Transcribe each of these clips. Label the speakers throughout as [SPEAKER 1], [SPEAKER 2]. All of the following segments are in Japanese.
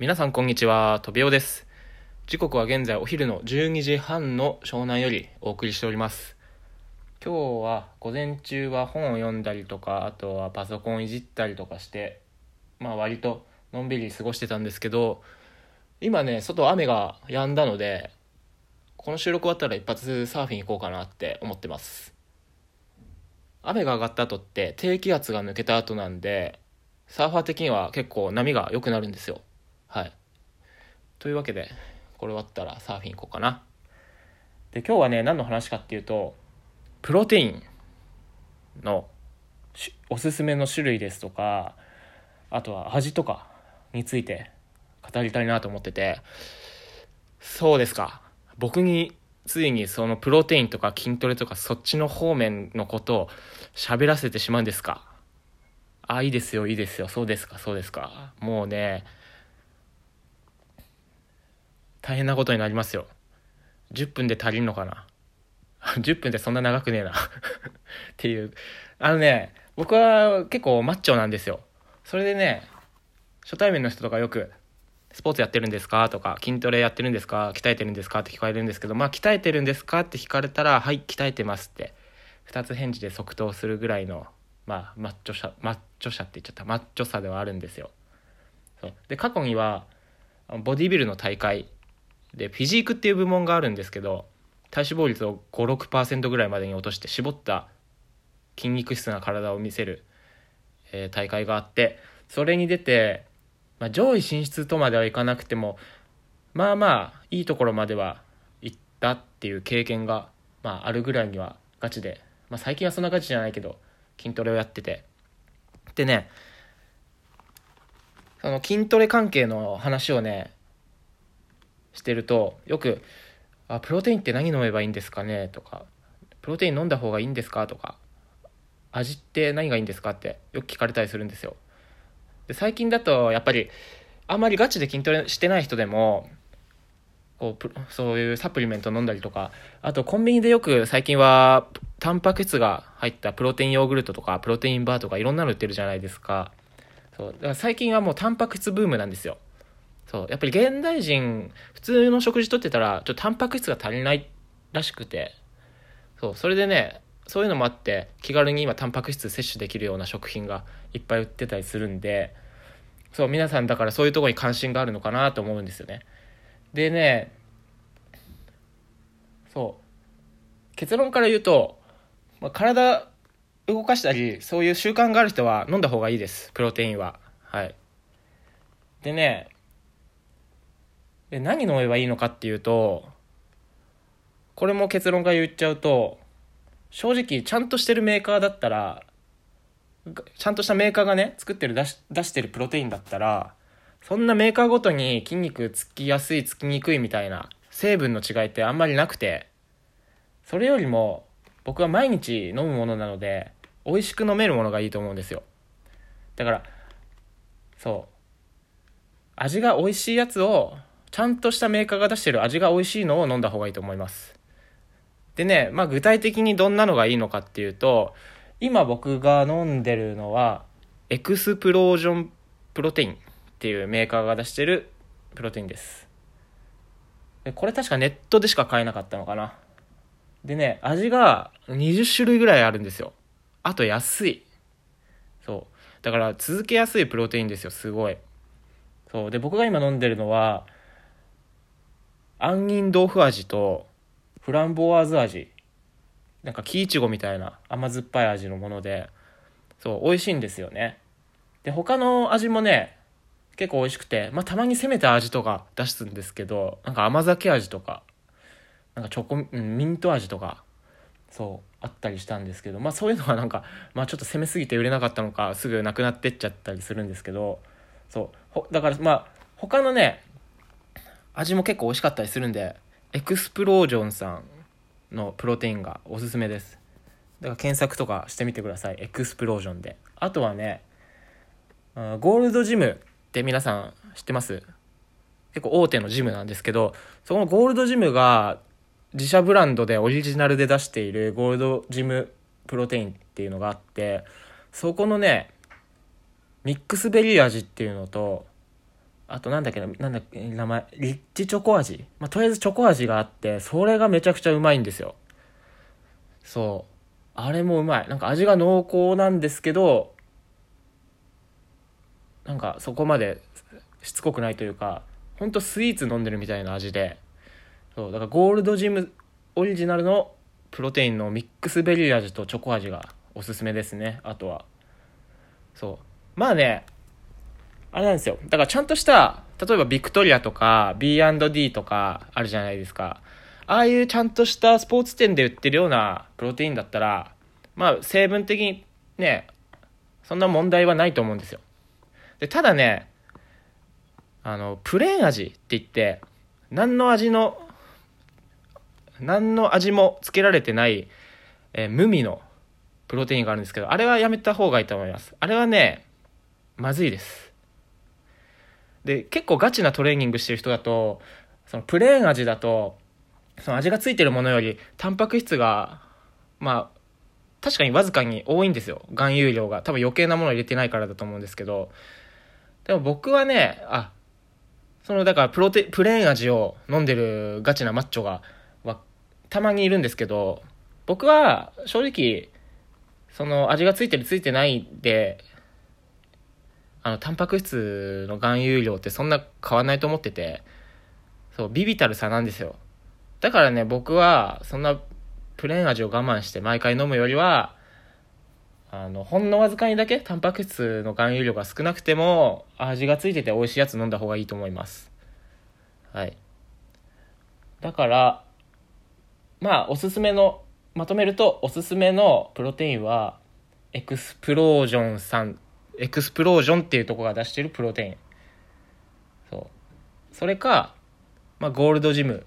[SPEAKER 1] 皆さんこんにちは、とびおです。時刻は現在お昼の12時半の湘南よりお送りしております。今日は午前中は本を読んだりとか、あとはパソコンいじったりとかして、まあ割とのんびり過ごしてたんですけど、今ね、外雨が止んだので、この収録終わったら一発サーフィン行こうかなって思ってます。雨が上がった後って低気圧が抜けた後なんで、サーファー的には結構波が良くなるんですよ。はい。というわけで、これ終わったらサーフィン行こうかな。で、今日はね、何の話かっていうと、プロテインのおすすめの種類ですとか、あとは味とかについて語りたいなと思ってて、そうですか。僕についにそのプロテインとか筋トレとかそっちの方面のことを喋らせてしまうんですかあ、いいですよ、いいですよ。そうですか、そうですか。もうね、大変なことになりますよ。10分で足りんのかな ?10 分でそんな長くねえな っていう。あのね、僕は結構マッチョなんですよ。それでね、初対面の人とかよく、スポーツやってるんですか？とか、筋トレやってるんですか？鍛えてるんですか？って聞かれるんですけど、まあ、鍛えてるんですか？って聞かれたら、はい、鍛えてますって、二つ返事で即答するぐらいの、まあ、マッチョさ、マッチョさって言っちゃった、マッチョさではあるんですよ。そうで、過去には、ボディビルの大会で、フィジークっていう部門があるんですけど、体脂肪率を5、6%ぐらいまでに落として絞った筋肉質な体を見せる、えー大会があって、それに出て、まあ、上位進出とまではいかなくても、まあまあ、いいところまでは行ったっていう経験が、まあ、あるぐらいにはガチで、まあ、最近はそんなガチじゃないけど、筋トレをやってて。でね、その筋トレ関係の話をね、してると、よく、あ、プロテインって何飲めばいいんですかね？とか、プロテイン飲んだ方がいいんですか？とか、味って何がいいんですか？ってよく聞かれたりするんですよ。で最近だとやっぱりあんまりガチで筋トレしてない人でもこうそういうサプリメント飲んだりとかあとコンビニでよく最近はタンパク質が入ったプロテインヨーグルトとかプロテインバーとかいろんなの売ってるじゃないですか。そうだから最近はもうタンパク質ブームなんですよ。そう。やっぱり現代人普通の食事とってたらちょっとタンパク質が足りないらしくて。そう。それでねそういうのもあって気軽に今タンパク質摂取できるような食品がいっぱい売ってたりするんでそう皆さんだからそういうとこに関心があるのかなと思うんですよね。でねそう。結論から言うと、まあ、体動かしたりそういう習慣がある人は飲んだ方がいいです。プロテインは。はい。でねで何飲めばいいのかっていうとこれも結論から言っちゃうと正直ちゃんとしてるメーカーだったらちゃんとしたメーカーがね作ってる出し出してるプロテインだったらそんなメーカーごとに筋肉つきやすいつきにくいみたいな成分の違いってあんまりなくてそれよりも僕は毎日飲むものなので美味しく飲めるものがいいと思うんですよ。だからそう。味が美味しいやつをちゃんとしたメーカーが出してる味が美味しいのを飲んだ方がいいと思いますでね、まあ具体的にどんなのがいいのかっていうと、今僕が飲んでるのは、エクスプロージョンプロテインっていうメーカーが出してるプロテインです。でこれ確かネットでしか買えなかったのかな。でね、味が20種類ぐらいあるんですよ。あと安い。そう。だから続けやすいプロテインですよ、すごい。そう。で、僕が今飲んでるのは、杏仁豆腐味と、フランボワーズ味。なんか木いちごみたいな甘酸っぱい味のものでそう美味しいんですよね。で他の味もね結構美味しくてまあたまに攻めた味とか出すんですけどなんか甘酒味とかなんかチョコ、ミント味とかそうあったりしたんですけどまあそういうのは なんかまあちょっと攻めすぎて売れなかったのかすぐなくなってっちゃったりするんですけどそうだからまあ他のね味も結構美味しかったりするんでエクスプロージョンさんのプロテインがおすすめです。だから検索とかしてみてください。エクスプロージョンで。あとはねゴールドジムって皆さん知ってます？結構大手のジムなんですけどそこのゴールドジムが自社ブランドでオリジナルで出しているゴールドジムプロテインっていうのがあってそこのねミックスベリー味っていうのとあとなんだっけな、なんだっけ、名前、リッチチョコ味。まあ、とりあえずチョコ味があって、それがめちゃくちゃうまいんですよ。そう。あれもうまい。なんか味が濃厚なんですけど、なんかそこまでしつこくないというか、ほんとスイーツ飲んでるみたいな味で、そう、だからゴールドジムオリジナルのプロテインのミックスベリー味とチョコ味がおすすめですね、あとは。そう。まあね、あれなんですよ。だからちゃんとした、例えばビクトリアとか B&D とかあるじゃないですか。ああいうちゃんとしたスポーツ店で売ってるようなプロテインだったら、まあ成分的にね、そんな問題はないと思うんですよ。で、ただね、あの、プレーン味って言って、何の味の、何の味もつけられてない、えー無味のプロテインがあるんですけど、あれはやめた方がいいと思います。あれはね、まずいです。で、結構ガチなトレーニングしてる人だと、そのプレーン味だと、その味がついてるものより、タンパク質が、まあ、確かにわずかに多いんですよ。含有量が。多分余計なものを入れてないからだと思うんですけど、でも僕はね、あ、その、だからプロテ、プレーン味を飲んでるガチなマッチョが、は、たまにいるんですけど、僕は正直、その味がついてるついてないで、あの、タンパク質の含有量ってそんな変わんないと思ってて、そう、ビビたる差なんですよ。だからね、僕は、そんな、プレーン味を我慢して毎回飲むよりは、あの、ほんのわずかにだけタンパク質の含有量が少なくても、味がついてて美味しいやつ飲んだ方がいいと思います。はい。だから、まあ、おすすめの、まとめると、おすすめのプロテインは、エクスプロージョンさん、エクスプロージョンっていうとこが出してるプロテイン。そう。それか、まあ、ゴールドジム、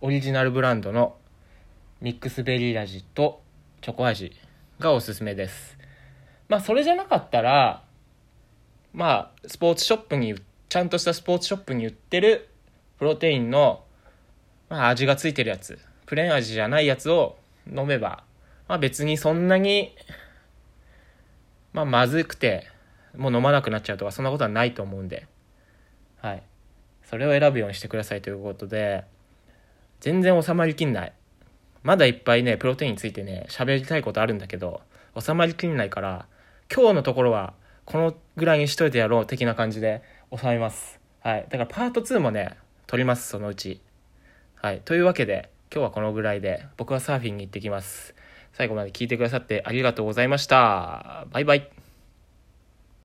[SPEAKER 1] オリジナルブランドのミックスベリー味とチョコ味がおすすめです。まあ、それじゃなかったら、まあ、スポーツショップに、ちゃんとしたスポーツショップに売ってるプロテインの、まあ、味がついてるやつ、プレーン味じゃないやつを飲めば、まあ別にそんなに、まあまずくて、もう飲まなくなっちゃうとか、そんなことはないと思うんで、はい。それを選ぶようにしてくださいということで、全然収まりきんない。まだいっぱいね、プロテインについてね、喋りたいことあるんだけど、収まりきんないから、今日のところは、このぐらいにしといてやろう的な感じで収めます。はい。だからパート2もね、撮ります、そのうち。はい。というわけで、今日はこのぐらいで、僕はサーフィンに行ってきます。最後まで聞いてくださってありがとうございました。バイバイ。